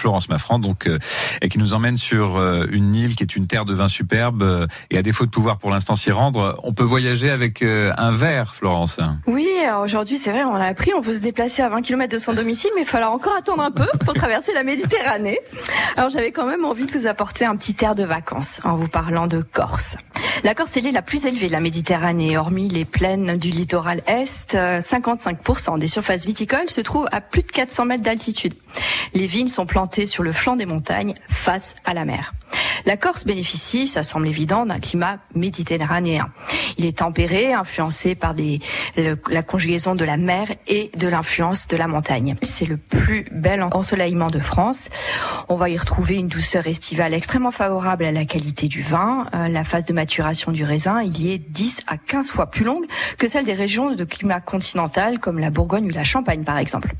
Florence Maffran, donc, et qui nous emmène sur une île qui est une terre de vin superbe. et à défaut de pouvoir pour l'instant s'y rendre, on peut voyager avec un verre, Florence. Oui, aujourd'hui, c'est vrai, on l'a appris, on peut se déplacer à 20 km de son domicile, mais il falloir encore attendre un peu pour traverser la Méditerranée. Alors j'avais quand même envie de vous apporter un petit air de vacances en vous parlant de Corse. La Corse est l'île la plus élevée de la Méditerranée, hormis les plaines du littoral est. 55% des surfaces viticoles se trouvent à plus de 400 mètres d'altitude. Les vignes sont plantées sur le flanc des montagnes, face à la mer. La Corse bénéficie, ça semble évident, d'un climat méditerranéen. Il est tempéré, influencé par des, la conjugaison de la mer et de l'influence de la montagne. C'est le plus bel ensoleillement de France. On va y retrouver une douceur estivale extrêmement favorable à la qualité du vin. Euh, la phase de maturation du raisin, il y est 10 à 15 fois plus longue que celle des régions de climat continental comme la Bourgogne ou la Champagne par exemple.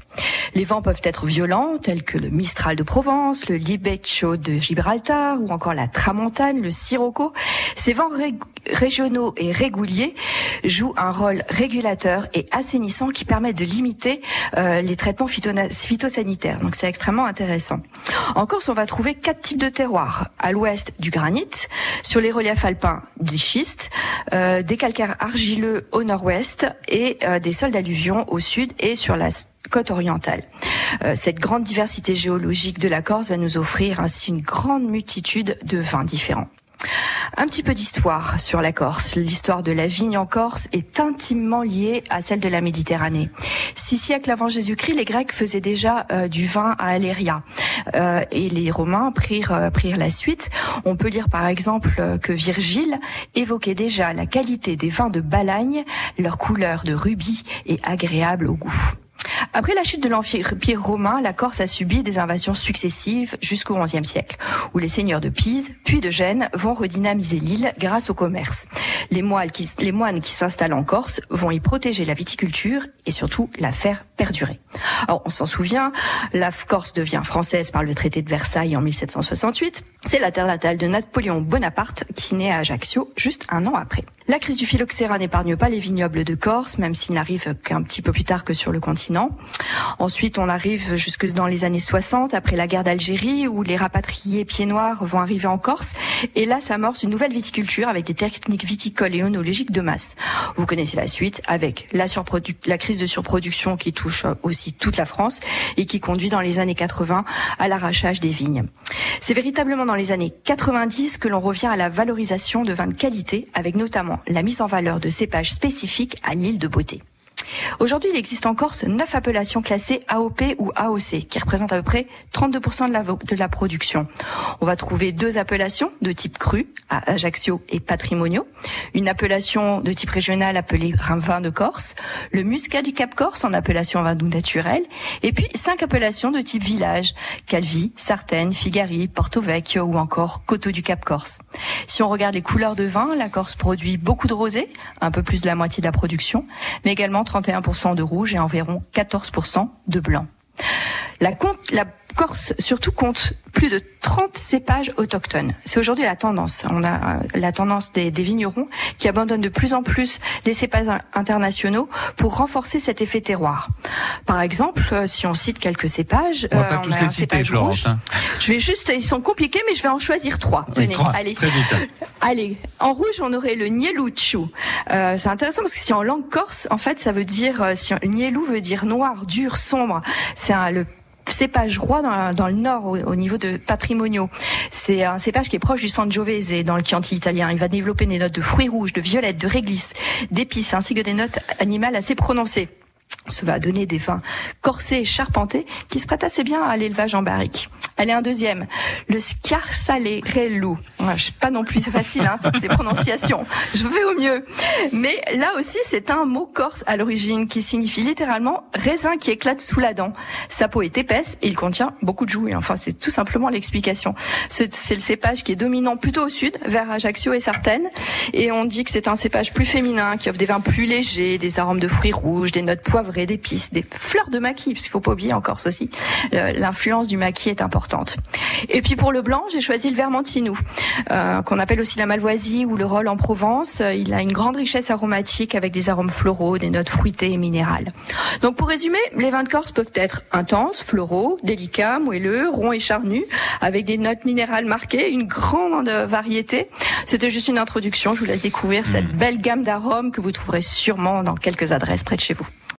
Les vents peuvent être violents tels que le Mistral de Provence, le Libeccio de Gibraltar ou encore la Tramontane, le Sirocco. Ces vents régionaux et réguliers jouent un rôle régulateur et assainissant qui permet de limiter euh, les traitements phytosanitaires. Donc c'est extrêmement intéressant. En Corse, on va trouver quatre types de terroirs. À l'ouest, du granit, sur les reliefs alpins, des schistes, euh, des calcaires argileux au nord-ouest et euh, des sols d'alluvion au sud et sur la côte orientale. Euh, cette grande diversité géologique de la Corse va nous offrir ainsi une grande multitude de vins différents. Un petit peu d'histoire sur la Corse. L'histoire de la vigne en Corse est intimement liée à celle de la Méditerranée. Six siècles avant Jésus-Christ, les Grecs faisaient déjà euh, du vin à Aléria euh, et les Romains prirent, prirent la suite. On peut lire par exemple que Virgile évoquait déjà la qualité des vins de Balagne, leur couleur de rubis et agréable au goût. Après la chute de l'Empire romain, la Corse a subi des invasions successives jusqu'au XIe siècle, où les seigneurs de Pise, puis de Gênes, vont redynamiser l'île grâce au commerce. Les moines qui, s'installent en Corse vont y protéger la viticulture et surtout la faire perdurer. Alors, on s'en souvient, la Corse devient française par le traité de Versailles en 1768. C'est la terre natale de Napoléon Bonaparte qui naît à Ajaccio juste un an après. La crise du phylloxéra n'épargne pas les vignobles de Corse, même s'il n'arrive qu'un petit peu plus tard que sur le continent. Ensuite, on arrive jusque dans les années 60, après la guerre d'Algérie, où les rapatriés pieds noirs vont arriver en Corse. Et là s'amorce une nouvelle viticulture avec des techniques viticoles et onologiques de masse. Vous connaissez la suite, avec la, la crise de surproduction qui touche aussi toute la France et qui conduit dans les années 80 à l'arrachage des vignes. C'est véritablement dans les années 90 que l'on revient à la valorisation de vins de qualité, avec notamment la mise en valeur de cépages spécifiques à l'île de Beauté. Aujourd'hui, il existe en Corse neuf appellations classées AOP ou AOC, qui représentent à peu près 32% de la, production. On va trouver deux appellations de type cru, Ajaccio et Patrimonio, une appellation de type régional appelée vin de Corse, le muscat du Cap Corse en appellation vin doux naturel, et puis cinq appellations de type village, Calvi, Sartène, Figari, Porto Vecchio ou encore Coteau du Cap Corse. Si on regarde les couleurs de vin, la Corse produit beaucoup de rosé, un peu plus de la moitié de la production, mais également 31% de rouge et environ 14% de blanc. La, la Corse surtout compte plus de 30 cépages autochtones. C'est aujourd'hui la tendance. On a euh, la tendance des, vignerons qui abandonnent de plus en plus les cépages internationaux pour renforcer cet effet terroir. Par exemple, euh, si on cite quelques cépages, on va pas euh, tous les citer, Florence. Hein. Je vais juste, ils sont compliqués, mais je vais en choisir trois. Tenez, allez. Très vite. Allez, en rouge, on aurait le nieluchu. Euh, c'est intéressant parce que si en langue corse, en fait, ça veut dire, si nielou veut dire noir, dur, sombre. C'est le cépage roi dans, le nord au, niveau de Patrimonio. C'est un cépage qui est proche du Sangiovese dans le Chianti italien. Il va développer des notes de fruits rouges, de violettes, de réglisse, d'épices ainsi que des notes animales assez prononcées. Ça va donner des vins corsés et charpentés qui se prêtent assez bien à l'élevage en barrique. Allez, un deuxième. Le scarsalérello. Je sais pas non plus c'est facile, hein, ces prononciations. Je fais au mieux. Mais là aussi, c'est un mot corse à l'origine qui signifie littéralement raisin qui éclate sous la dent. Sa peau est épaisse et il contient beaucoup de joues. Enfin, c'est tout simplement l'explication. C'est le cépage qui est dominant plutôt au sud, vers Ajaccio et Sartène. Et on dit que c'est un cépage plus féminin, qui offre des vins plus légers, des arômes de fruits rouges, des notes poivrées, d'épices, des fleurs de maquis, parce qu'il faut pas oublier en Corse aussi. L'influence du maquis est importante. Et puis pour le blanc, j'ai choisi le Vermentino, euh, qu'on appelle aussi la Malvoisie ou le Roll en Provence. Il a une grande richesse aromatique avec des arômes floraux, des notes fruitées et minérales. Donc pour résumer, les vins de Corse peuvent être intenses, floraux, délicats, moelleux, ronds et charnus, avec des notes minérales marquées, une grande variété. C'était juste une introduction. Je vous laisse découvrir cette hmm. belle gamme d'arômes que vous trouverez sûrement dans quelques adresses près de chez vous.